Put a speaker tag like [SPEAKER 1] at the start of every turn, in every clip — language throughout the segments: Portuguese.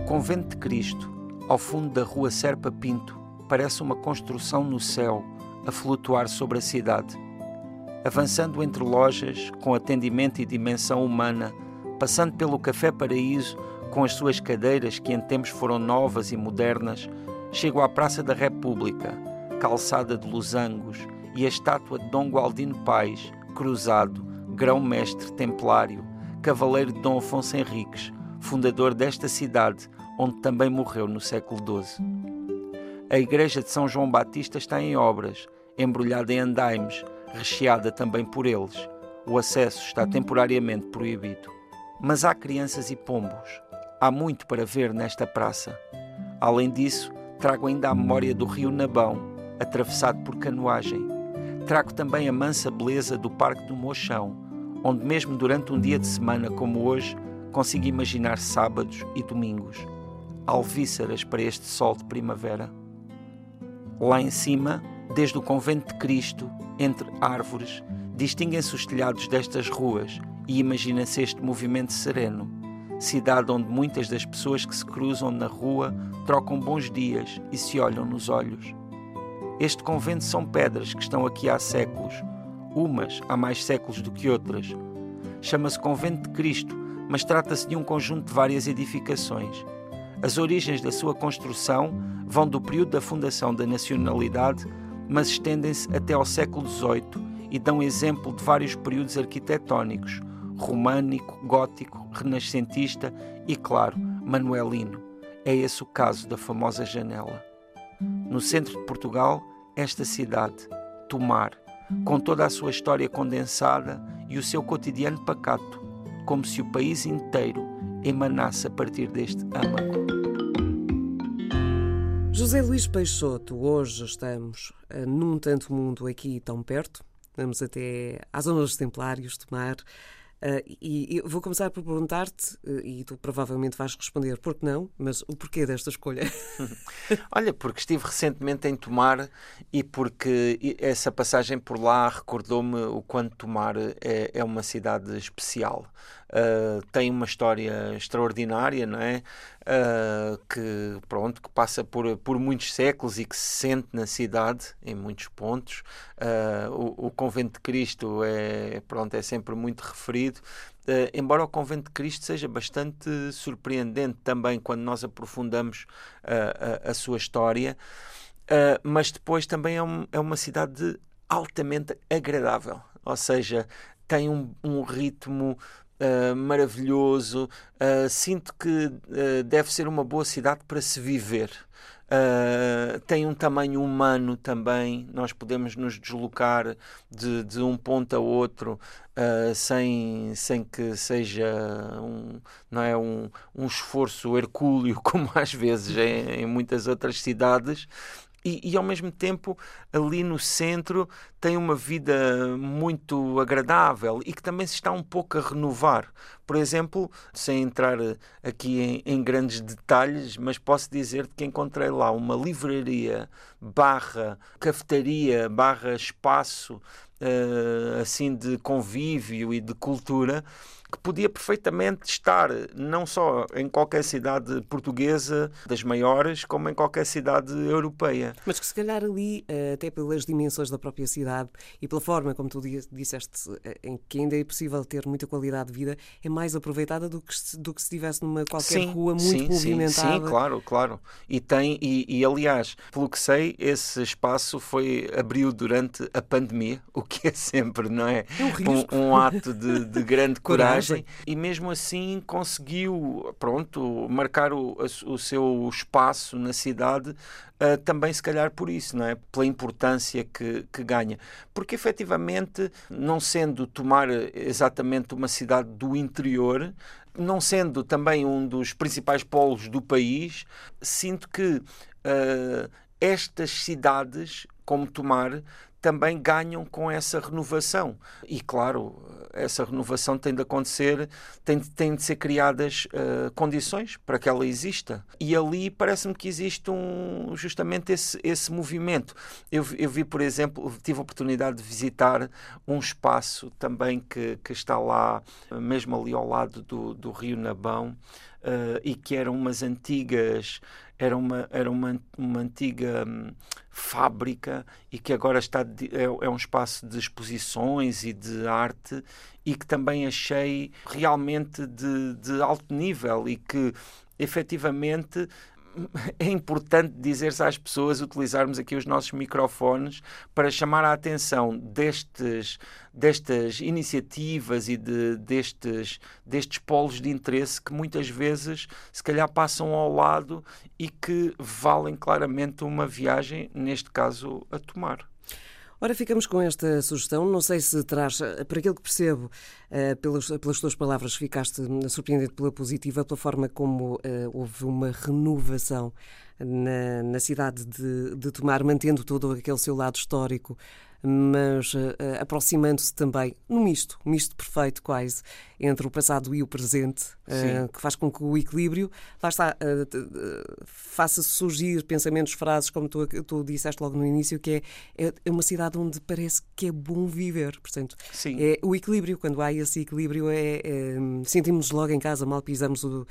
[SPEAKER 1] O Convento de Cristo, ao fundo da rua Serpa Pinto, parece uma construção no céu a flutuar sobre a cidade. Avançando entre lojas, com atendimento e dimensão humana, passando pelo Café Paraíso, com as suas cadeiras que em tempos foram novas e modernas, chego à Praça da República, calçada de losangos, e a estátua de Dom Gualdino Pais, cruzado, grão-mestre templário, cavaleiro de Dom Afonso Henriques, fundador desta cidade, onde também morreu no século XII. A igreja de São João Batista está em obras, embrulhada em andaimes, recheada também por eles. O acesso está temporariamente proibido. Mas há crianças e pombos. Há muito para ver nesta praça. Além disso, trago ainda a memória do rio Nabão, atravessado por canoagem. Trago também a mansa beleza do Parque do Mochão, onde mesmo durante um dia de semana como hoje, consigo imaginar sábados e domingos, alvíceras para este sol de primavera. Lá em cima, desde o convento de Cristo, entre árvores, distinguem-se os telhados destas ruas e imagina-se este movimento sereno. Cidade onde muitas das pessoas que se cruzam na rua trocam bons dias e se olham nos olhos. Este convento são pedras que estão aqui há séculos, umas há mais séculos do que outras. Chama-se Convento de Cristo, mas trata-se de um conjunto de várias edificações. As origens da sua construção vão do período da fundação da nacionalidade, mas estendem-se até ao século XVIII e dão exemplo de vários períodos arquitetónicos, românico, gótico, renascentista e, claro, manuelino. É esse o caso da famosa janela. No centro de Portugal, esta cidade, Tomar, com toda a sua história condensada e o seu cotidiano pacato, como se o país inteiro emanasse a partir deste âmago.
[SPEAKER 2] José Luís Peixoto, hoje estamos uh, num tanto mundo aqui tão perto, vamos até às zonas dos Templários, Tomar. Uh, e, e vou começar por perguntar-te, uh, e tu provavelmente vais responder por que não, mas o porquê desta escolha?
[SPEAKER 1] Olha, porque estive recentemente em Tomar e porque essa passagem por lá recordou-me o quanto Tomar é, é uma cidade especial. Uh, tem uma história extraordinária, não é? Uh, que pronto, que passa por, por muitos séculos e que se sente na cidade em muitos pontos. Uh, o, o, convento de Cristo é pronto é sempre muito referido. embora o convento de Cristo seja bastante surpreendente também quando nós aprofundamos a, a, sua história, mas depois também é, um, é uma cidade altamente agradável, ou seja, tem um, um ritmo uh, maravilhoso. Uh, sinto que uh, deve ser uma boa cidade para se viver. tem um tamanho humano também, nós podemos nos deslocar de, de um ponto a outro sem, sem que seja um, não é, um, um esforço hercúleo, como às vezes em, em muitas outras cidades. E, e, ao mesmo tempo ali no centro tem uma vida muito agradável e que também se está um pouco a renovar. Por exemplo, sem entrar aqui em, em grandes detalhes, mas posso dizer que encontrei lá uma livraria barra cafetaria barra espaço uh, assim de convívio e de cultura que podia perfeitamente estar não só em qualquer cidade portuguesa das maiores, como em qualquer cidade europeia.
[SPEAKER 2] Mas que se calhar ali, eh, até pelas dimensões da própria cidade e pela forma como tu disseste, eh, em que ainda é possível ter muita qualidade de vida, é mais aproveitada do que se, do que se estivesse numa qualquer
[SPEAKER 1] sim,
[SPEAKER 2] rua muito
[SPEAKER 1] sim,
[SPEAKER 2] movimentada.
[SPEAKER 1] Sim, sim, claro, claro. E tem, e, e aliás, pelo que sei, esse espaço foi abriu durante a pandemia, o que é sempre, não é?
[SPEAKER 2] é um,
[SPEAKER 1] um, um ato de, de grande coragem e mesmo assim conseguiu, pronto, marcar o, o seu espaço na cidade Uh, também se calhar por isso, não é? Pela importância que, que ganha. Porque efetivamente, não sendo tomar exatamente uma cidade do interior, não sendo também um dos principais polos do país, sinto que uh, estas cidades, como Tomar, também ganham com essa renovação. E claro, essa renovação tem de acontecer, tem, tem de ser criadas uh, condições para que ela exista. E ali parece-me que existe um, justamente esse, esse movimento. Eu, eu vi, por exemplo, tive a oportunidade de visitar um espaço também que, que está lá, mesmo ali ao lado do, do Rio Nabão, uh, e que eram umas antigas era uma, era uma, uma antiga hum, fábrica e que agora está é, é, um espaço de exposições e de arte e que também achei realmente de, de alto nível e que efetivamente é importante dizer-se às pessoas utilizarmos aqui os nossos microfones para chamar a atenção destes, destas iniciativas e de, destes, destes polos de interesse que muitas vezes se calhar passam ao lado e que valem claramente uma viagem, neste caso, a tomar.
[SPEAKER 2] Ora, ficamos com esta sugestão. Não sei se traz, eh, por aquilo que percebo, uh, pelas, pelas tuas palavras, ficaste surpreendido pela positiva, pela forma como houve uma renovação na, na cidade de, de Tomar, mantendo todo aquele seu lado histórico mas uh, aproximando-se também no misto, misto perfeito quase, entre o passado e o presente, uh, que faz com que o equilíbrio, lá está, uh, faça surgir pensamentos, frases, como tu, tu disseste logo no início, que é, é, é uma cidade onde parece que é bom viver. Portanto,
[SPEAKER 1] Sim.
[SPEAKER 2] é o equilíbrio, quando há esse equilíbrio, é, é sentimos-nos logo em casa, mal pisamos o,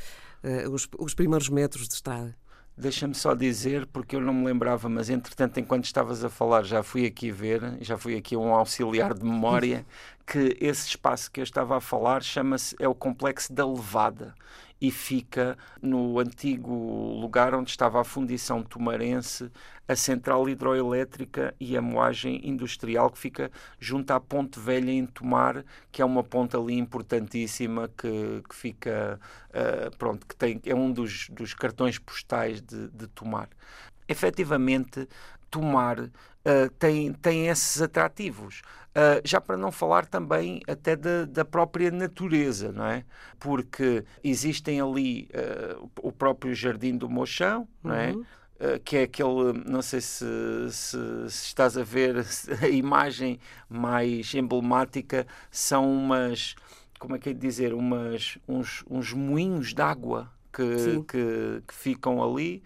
[SPEAKER 2] os, os primeiros metros de estrada.
[SPEAKER 1] Deixa-me só dizer, porque eu não me lembrava, mas entretanto, enquanto estavas a falar, já fui aqui ver, já fui aqui um auxiliar de memória, que esse espaço que eu estava a falar chama-se, é o Complexo da Levada e fica no antigo lugar onde estava a fundição tomarense, a central hidroelétrica e a moagem industrial que fica junto à Ponte Velha em Tomar, que é uma ponte ali importantíssima que, que fica, uh, pronto, que tem, é um dos, dos cartões postais de, de Tomar. Efetivamente, Tomar uh, tem, tem esses atrativos. Uh, já para não falar também até da, da, própria natureza, não é? Porque existem ali uh, o próprio Jardim do Mochão, não é? Uh, que é aquele, não sei se, se, se, estás a ver a imagem mais emblemática, são umas, como é que é de dizer, umas, uns, uns moinhos de água que, que, que, ficam ali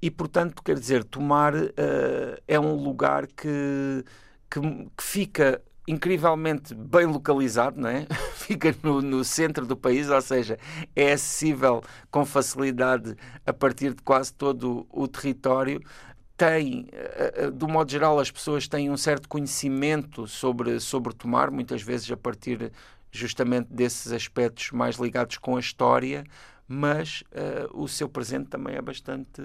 [SPEAKER 1] e, portanto, quer dizer, Tomar é um lugar que que, que fica incrivelmente bem localizado, não é? fica no, no, centro do país, ou seja, é acessível com facilidade a partir de quase todo o, território. Tem, eh, eh, do modo geral, as pessoas têm um certo conhecimento sobre, sobre Tomar, muitas vezes a partir justamente desses aspectos mais ligados com a história, mas uh, o seu presente também é bastante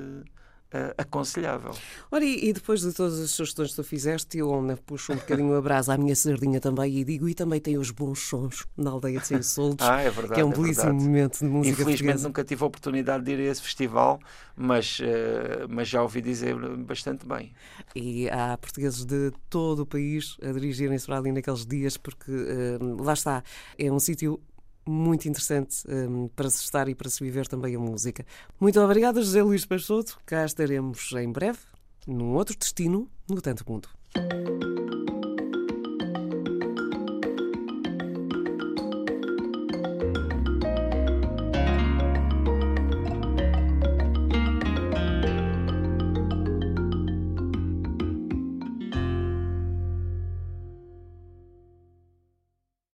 [SPEAKER 1] uh, aconselhável.
[SPEAKER 2] Ora, e, e, depois de todas as sugestões que tu fizeste, eu puxo um bocadinho a brasa à minha sardinha também e digo, e também tem os bons sons na aldeia de Sem Soltos,
[SPEAKER 1] ah, é verdade,
[SPEAKER 2] que é um
[SPEAKER 1] é
[SPEAKER 2] belíssimo
[SPEAKER 1] verdade.
[SPEAKER 2] momento de música
[SPEAKER 1] Infelizmente
[SPEAKER 2] portuguesa.
[SPEAKER 1] nunca tive a oportunidade de ir a esse festival, mas, uh, mas já ouvi dizer bastante bem.
[SPEAKER 2] E há portugueses de todo o país a dirigirem-se para ali naqueles dias, porque uh, lá está, é um sítio muito interessante um, para se estar e para se viver também a música. Muito obrigada, José Luís Peixoto. Cá estaremos em breve, num outro destino, no Tanto Mundo.